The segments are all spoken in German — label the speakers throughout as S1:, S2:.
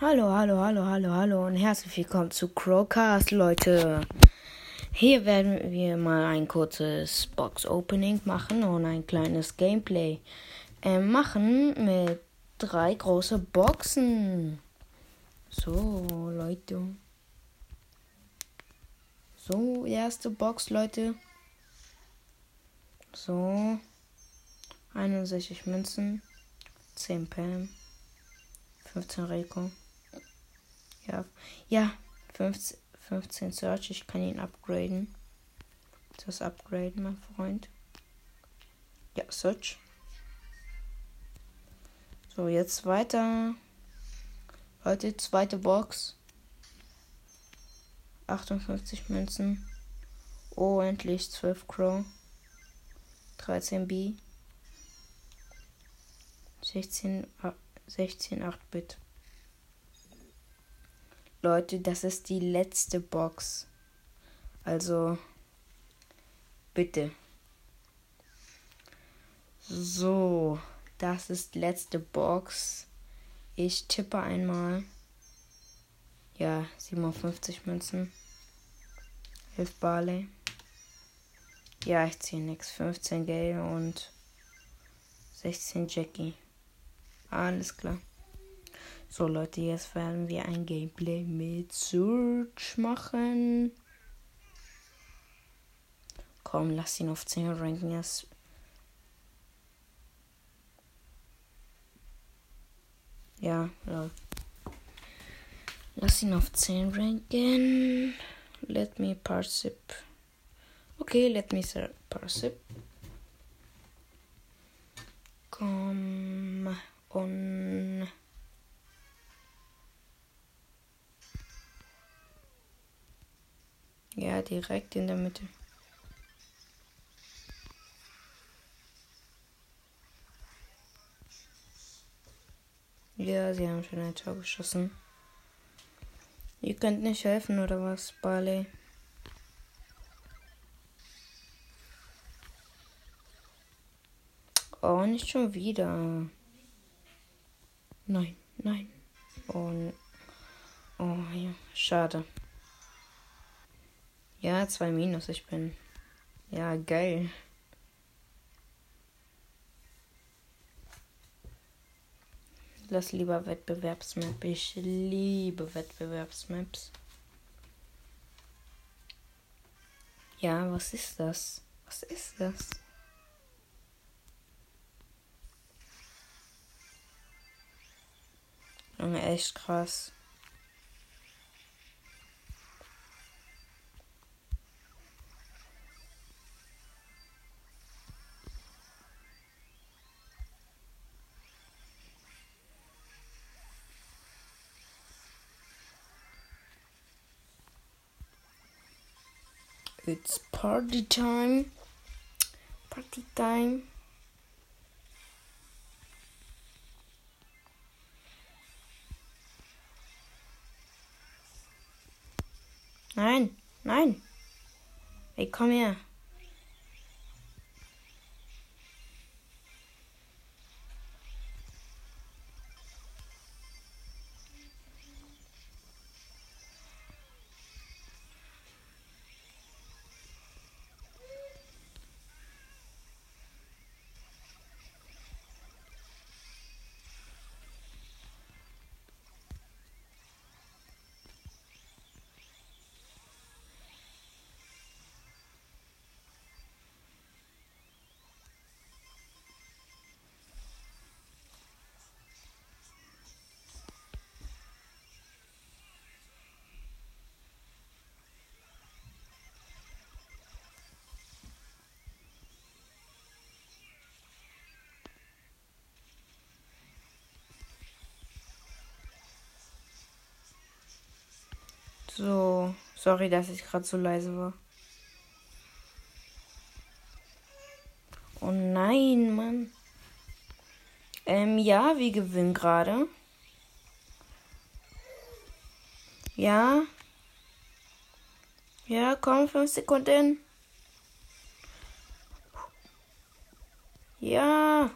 S1: Hallo, hallo, hallo, hallo, hallo und herzlich willkommen zu Crowcast, Leute. Hier werden wir mal ein kurzes Box-Opening machen und ein kleines Gameplay äh, machen mit drei großen Boxen. So, Leute. So, erste Box, Leute. So. 61 Münzen. 10 Pam. 15 Rico. Ja, ja, 15, 15 Search. Ich kann ihn upgraden. Das upgraden, mein Freund. Ja, Search. So, jetzt weiter. Leute, zweite Box. 58 Münzen. Oh, endlich 12 Crow. 13 B. 16, 16 8-Bit. Leute, das ist die letzte Box. Also, bitte. So, das ist letzte Box. Ich tippe einmal. Ja, 57 Münzen. 11 Barley. Ja, ich ziehe nix. 15 Gale und 16 Jackie. Alles klar. So Leute, jetzt werden wir ein Gameplay mit Surge machen. Komm, lass ihn auf 10 ranken. Jetzt. Ja, ja. Lass ihn auf 10 ranken. Let me parsip. Okay, let me parsip. Komm und Ja, direkt in der Mitte. Ja, sie haben schon ein Tor geschossen. Ihr könnt nicht helfen, oder was, Barley? Oh, nicht schon wieder. Nein, nein. Oh, oh ja, schade. Ja, zwei Minus, ich bin. Ja, geil. Lass lieber Wettbewerbsmap. Ich liebe Wettbewerbsmaps. Ja, was ist das? Was ist das? Junge, echt krass. It's party time. Party time. Nein, nein. Ey, komm her. So, sorry, dass ich gerade so leise war. Oh nein, Mann. Ähm, ja, wir gewinnen gerade. Ja. Ja, komm, fünf Sekunden. Ja.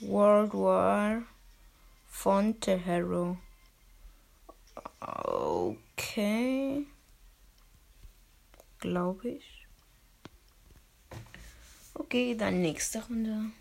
S1: World War Fonte Hero. Okay. Glaube ich. Okay, dann nächste Runde.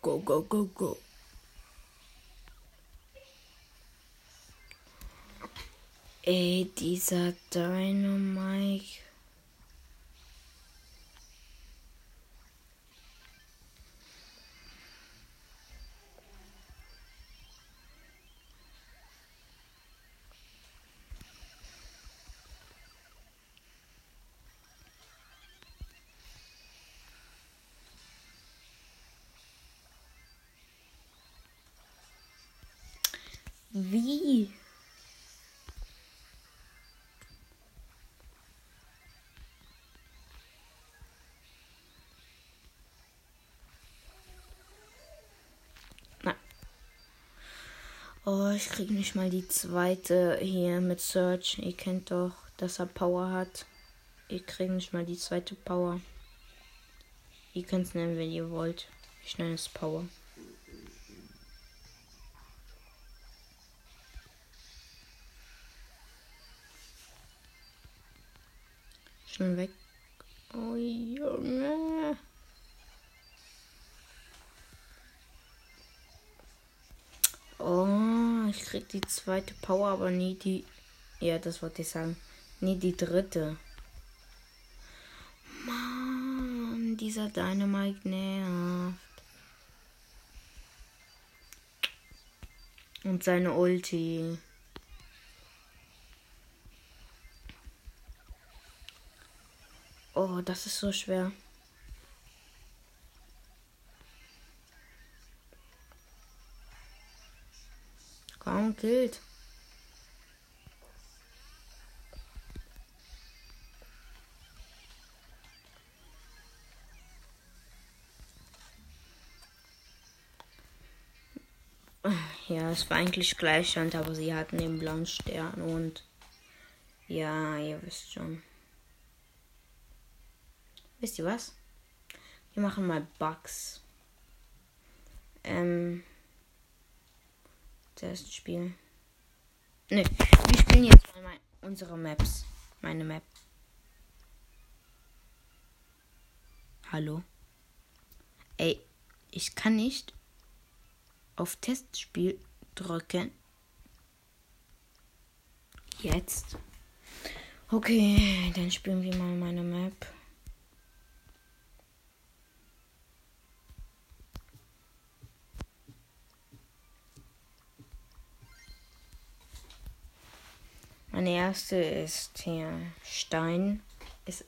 S1: Go, go, go, go. Ey, dieser Dynamite. Wie? Nein. Oh, ich krieg nicht mal die zweite hier mit Search. Ihr kennt doch, dass er Power hat. Ich krieg nicht mal die zweite Power. Ihr könnt es nennen, wenn ihr wollt. Ich nenne es Power. Oh, ich krieg die zweite Power, aber nie die. Ja, das wollte ich sagen. Nie die dritte. Mann, dieser Dynamite nervt. Und seine Ulti. Oh, das ist so schwer. Kaum gilt. Ja, es war eigentlich Gleichstand, aber sie hatten den blauen Stern und ja, ihr wisst schon. Wisst ihr was? Wir machen mal Bugs. Ähm. Das Spiel. Ne, wir spielen jetzt mal unsere Maps. Meine Map. Hallo? Ey, ich kann nicht auf Testspiel drücken. Jetzt. Okay, dann spielen wir mal meine Map. Meine erste ist hier Stein. Ist,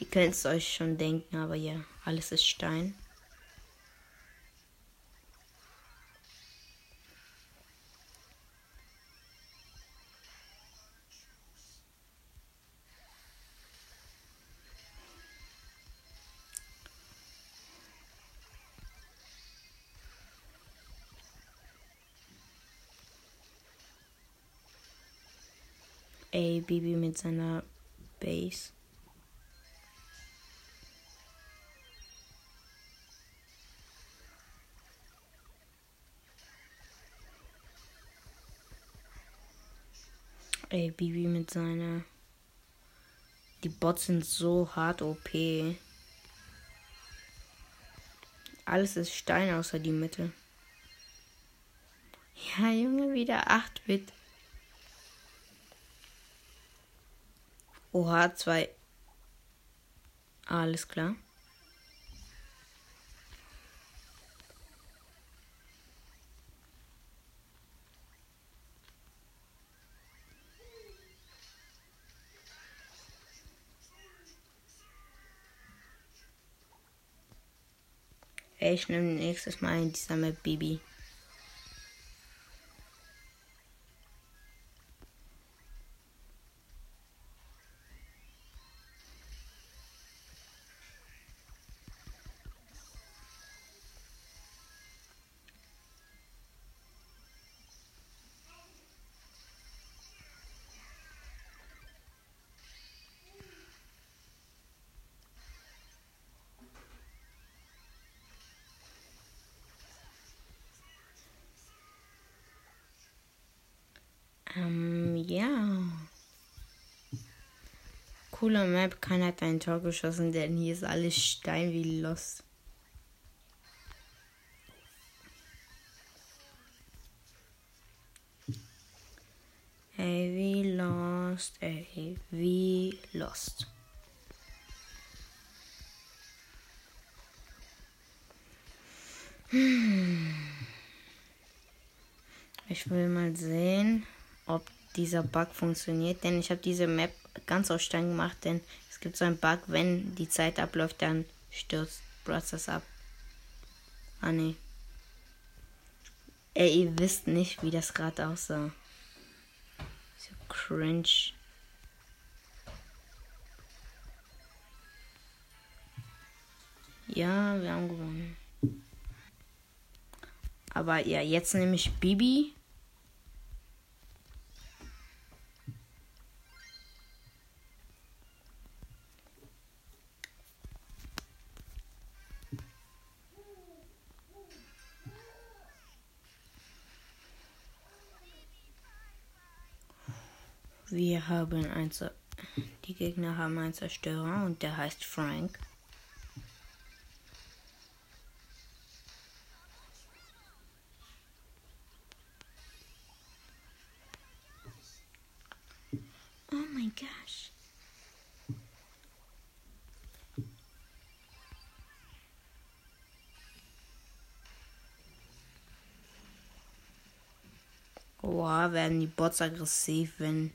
S1: ihr könnt es euch schon denken, aber ja, alles ist Stein. Ey, Bibi mit seiner Base. Ey, Bibi mit seiner. Die Bots sind so hart OP. Alles ist Stein außer die Mitte. Ja, Junge, wieder 8-Bit. Oha, zwei. Alles klar. Ich nehme nächstes Mal in dieser Map Ähm, ja. Cooler Map, keiner hat ein Tor geschossen, denn hier ist alles Stein wie Lost. Ey, wie lost, ey, wie lost. Hm. Ich will mal sehen ob dieser Bug funktioniert, denn ich habe diese Map ganz aus Stein gemacht, denn es gibt so einen Bug, wenn die Zeit abläuft, dann stürzt Brothers ab. Ah ne. Ey, ihr wisst nicht, wie das gerade aussah. So cringe. Ja, wir haben gewonnen. Aber ja, jetzt nehme ich Bibi. Wir haben ein, die Gegner haben einen Zerstörer und der heißt Frank. Boah, werden die Bots aggressiv, wenn.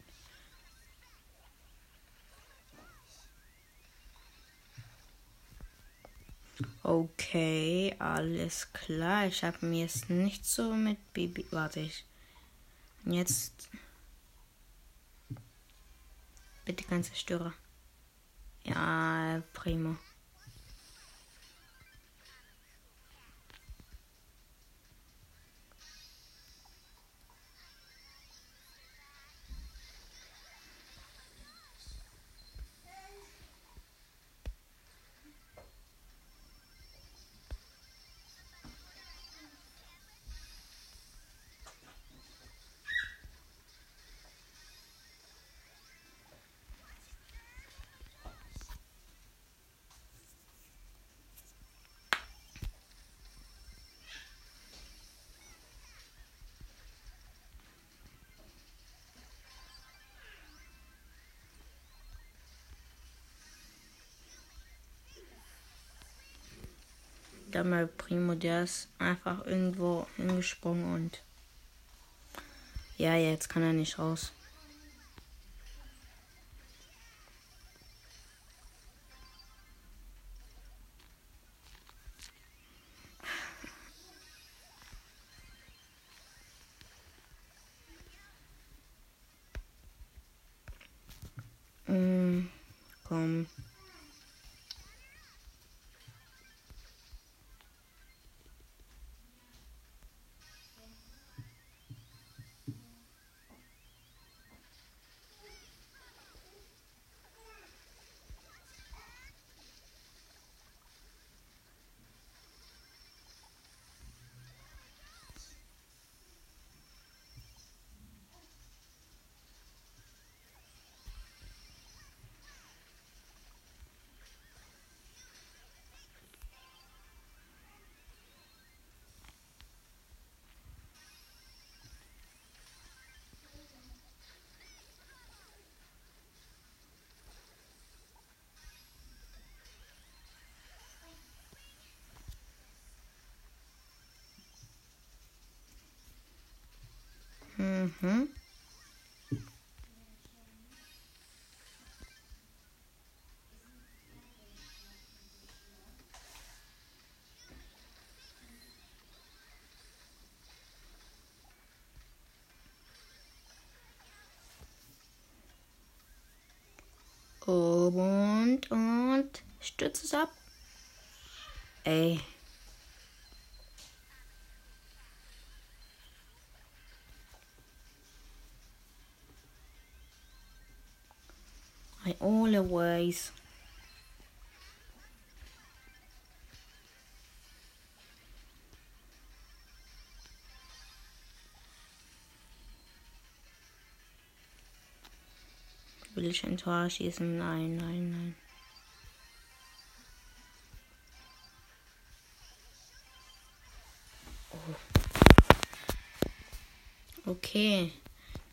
S1: Okay, alles klar. Ich habe mir jetzt nicht so mit Bibi. Warte ich. Jetzt. Bitte kein Zerstörer. Ja, prima. Dann mal Primo, der ist einfach irgendwo hingesprungen und ja, jetzt kann er nicht raus. Und, und, stütze es ab. Ey. I always will ich ein Tor schießen? Nein, nein, nein. Oh. Okay.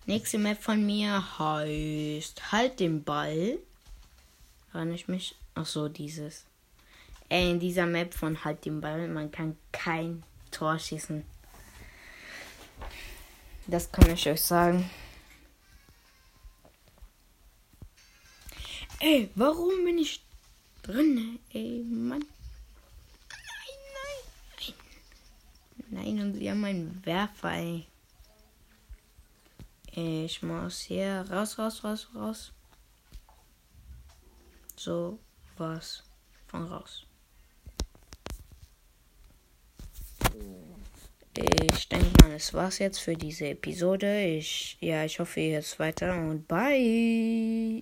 S1: Nächste Map von mir heißt Halt den Ball. Wann ich mich. Ach so, dieses. Äh, in dieser Map von Halt den Ball, man kann kein Tor schießen. Das kann ich euch sagen. Ey, warum bin ich drin? Ey, Mann. Nein, nein, nein. Nein, und sie haben einen Werfer, ey. Ich muss hier raus, raus, raus, raus. So was von raus. Ich denke mal, das war's jetzt für diese Episode. Ich, ja, ich hoffe, ihr hört weiter und bye.